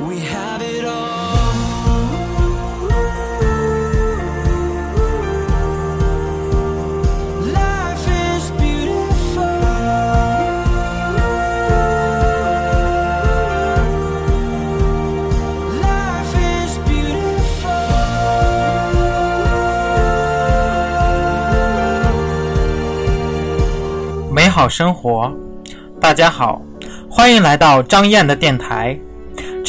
We have it all. Life is beautiful. Life is beautiful. 美好生活，大家好，欢迎来到张燕的电台。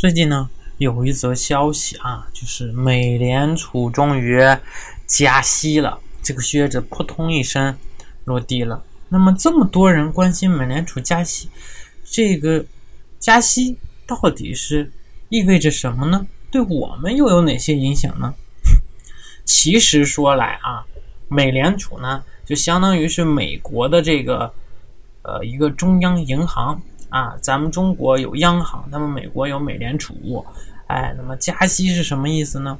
最近呢，有一则消息啊，就是美联储终于加息了，这个靴子扑通一声落地了。那么这么多人关心美联储加息，这个加息到底是意味着什么呢？对我们又有哪些影响呢？其实说来啊，美联储呢，就相当于是美国的这个呃一个中央银行。啊，咱们中国有央行，那么美国有美联储，哎，那么加息是什么意思呢？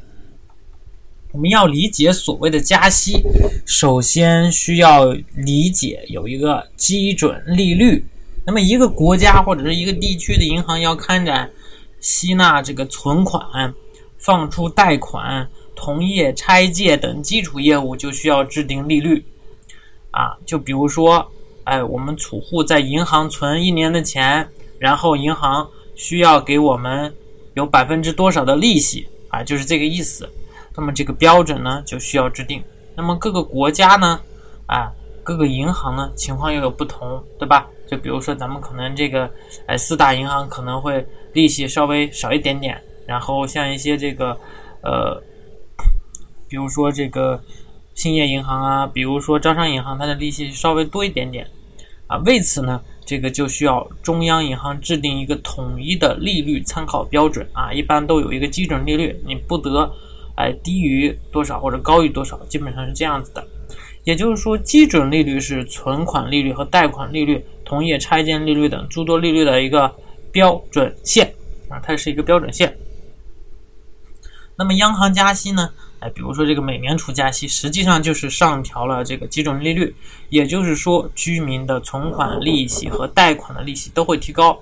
我们要理解所谓的加息，首先需要理解有一个基准利率。那么一个国家或者是一个地区的银行要开展吸纳这个存款、放出贷款、同业拆借等基础业务，就需要制定利率。啊，就比如说。哎，我们储户在银行存一年的钱，然后银行需要给我们有百分之多少的利息啊，就是这个意思。那么这个标准呢，就需要制定。那么各个国家呢，啊，各个银行呢，情况又有不同，对吧？就比如说咱们可能这个，哎，四大银行可能会利息稍微少一点点，然后像一些这个，呃，比如说这个。兴业银行啊，比如说招商银行，它的利息稍微多一点点，啊，为此呢，这个就需要中央银行制定一个统一的利率参考标准啊，一般都有一个基准利率，你不得，哎，低于多少或者高于多少，基本上是这样子的。也就是说，基准利率是存款利率和贷款利率、同业拆借利率等诸多利率的一个标准线啊，它是一个标准线。那么央行加息呢？哎，比如说这个美联储加息，实际上就是上调了这个基准利率，也就是说，居民的存款利息和贷款的利息都会提高。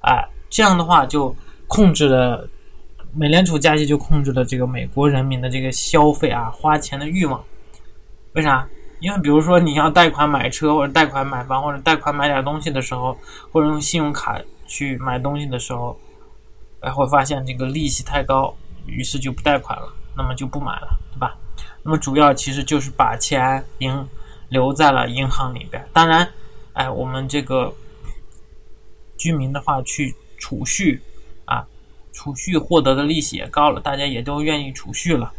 哎，这样的话就控制了美联储加息，就控制了这个美国人民的这个消费啊，花钱的欲望。为啥？因为比如说你要贷款买车，或者贷款买房，或者贷款买点东西的时候，或者用信用卡去买东西的时候，哎，会发现这个利息太高，于是就不贷款了。那么就不买了，对吧？那么主要其实就是把钱银留在了银行里边。当然，哎，我们这个居民的话去储蓄啊，储蓄获得的利息也高了，大家也都愿意储蓄了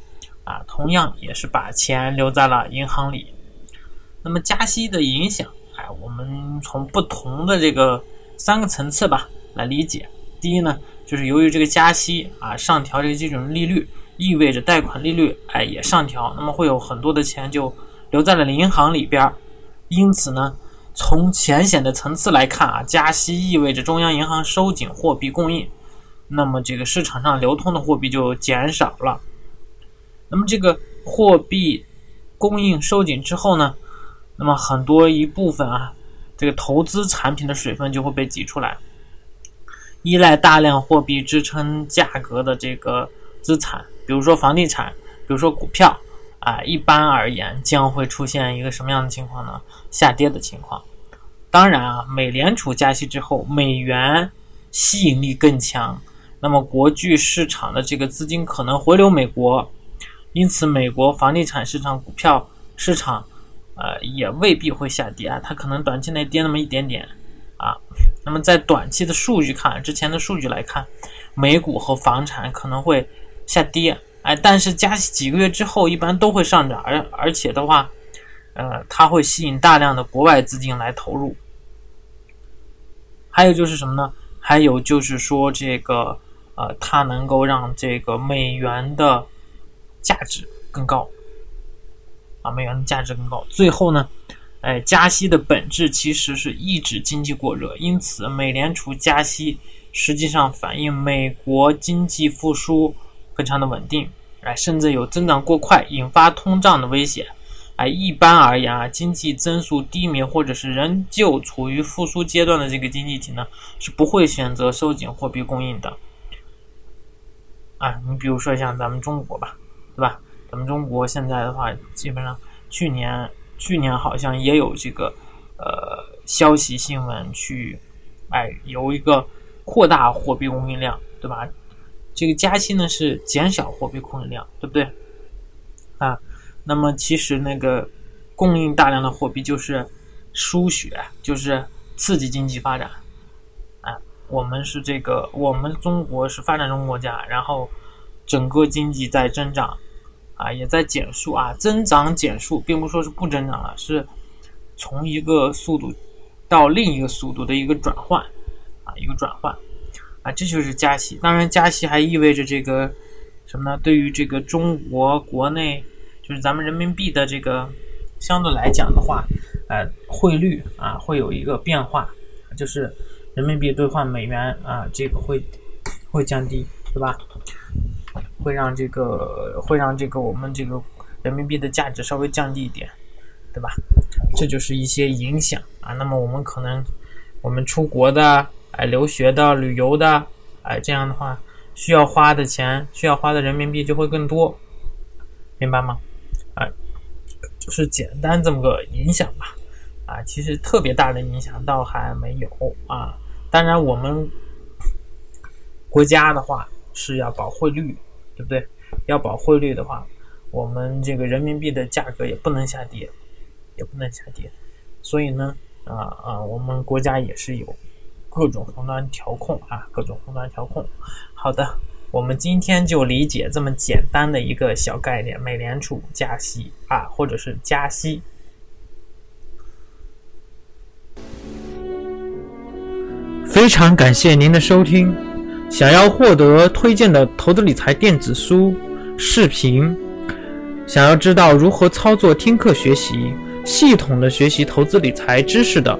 啊。同样也是把钱留在了银行里。那么加息的影响，哎，我们从不同的这个三个层次吧来理解。第一呢，就是由于这个加息啊，上调这个基准利率。意味着贷款利率哎也上调，那么会有很多的钱就留在了银行里边因此呢，从浅显的层次来看啊，加息意味着中央银行收紧货币供应，那么这个市场上流通的货币就减少了。那么这个货币供应收紧之后呢，那么很多一部分啊，这个投资产品的水分就会被挤出来，依赖大量货币支撑价格的这个资产。比如说房地产，比如说股票，啊，一般而言将会出现一个什么样的情况呢？下跌的情况。当然啊，美联储加息之后，美元吸引力更强，那么国际市场的这个资金可能回流美国，因此美国房地产市场、股票市场，呃，也未必会下跌啊，它可能短期内跌那么一点点啊。那么在短期的数据看，之前的数据来看，美股和房产可能会下跌，哎，但是加息几个月之后，一般都会上涨，而而且的话，呃，它会吸引大量的国外资金来投入。还有就是什么呢？还有就是说这个，呃，它能够让这个美元的价值更高，啊，美元的价值更高。最后呢，哎，加息的本质其实是抑制经济过热，因此美联储加息实际上反映美国经济复苏非常的稳定，哎，甚至有增长过快引发通胀的危险。哎，一般而言啊，经济增速低迷或者是仍旧处于复苏阶段的这个经济体呢，是不会选择收紧货币供应的。啊，你比如说像咱们中国吧，对吧？咱们中国现在的话，基本上去年去年好像也有这个呃消息新闻去，哎，有一个扩大货币供应量，对吧？这个加息呢是减少货币供应量，对不对？啊。那么其实那个供应大量的货币就是输血，就是刺激经济发展。啊，我们是这个，我们中国是发展中国家，然后整个经济在增长，啊，也在减速啊，增长减速，并不说是不增长了，是从一个速度到另一个速度的一个转换，啊，一个转换，啊，这就是加息。当然，加息还意味着这个什么呢？对于这个中国国内。就是咱们人民币的这个相对来讲的话，呃，汇率啊会有一个变化，就是人民币兑换美元啊，这个会会降低，对吧？会让这个会让这个我们这个人民币的价值稍微降低一点，对吧？这就是一些影响啊。那么我们可能我们出国的、哎留学的、旅游的，哎这样的话需要花的钱、需要花的人民币就会更多，明白吗？啊，就是简单这么个影响吧，啊，其实特别大的影响倒还没有啊。当然，我们国家的话是要保汇率，对不对？要保汇率的话，我们这个人民币的价格也不能下跌，也不能下跌。所以呢，啊啊，我们国家也是有各种宏端调控啊，各种宏端调控。好的。我们今天就理解这么简单的一个小概念：美联储加息啊，或者是加息。非常感谢您的收听。想要获得推荐的投资理财电子书、视频，想要知道如何操作听课学习，系统的学习投资理财知识的，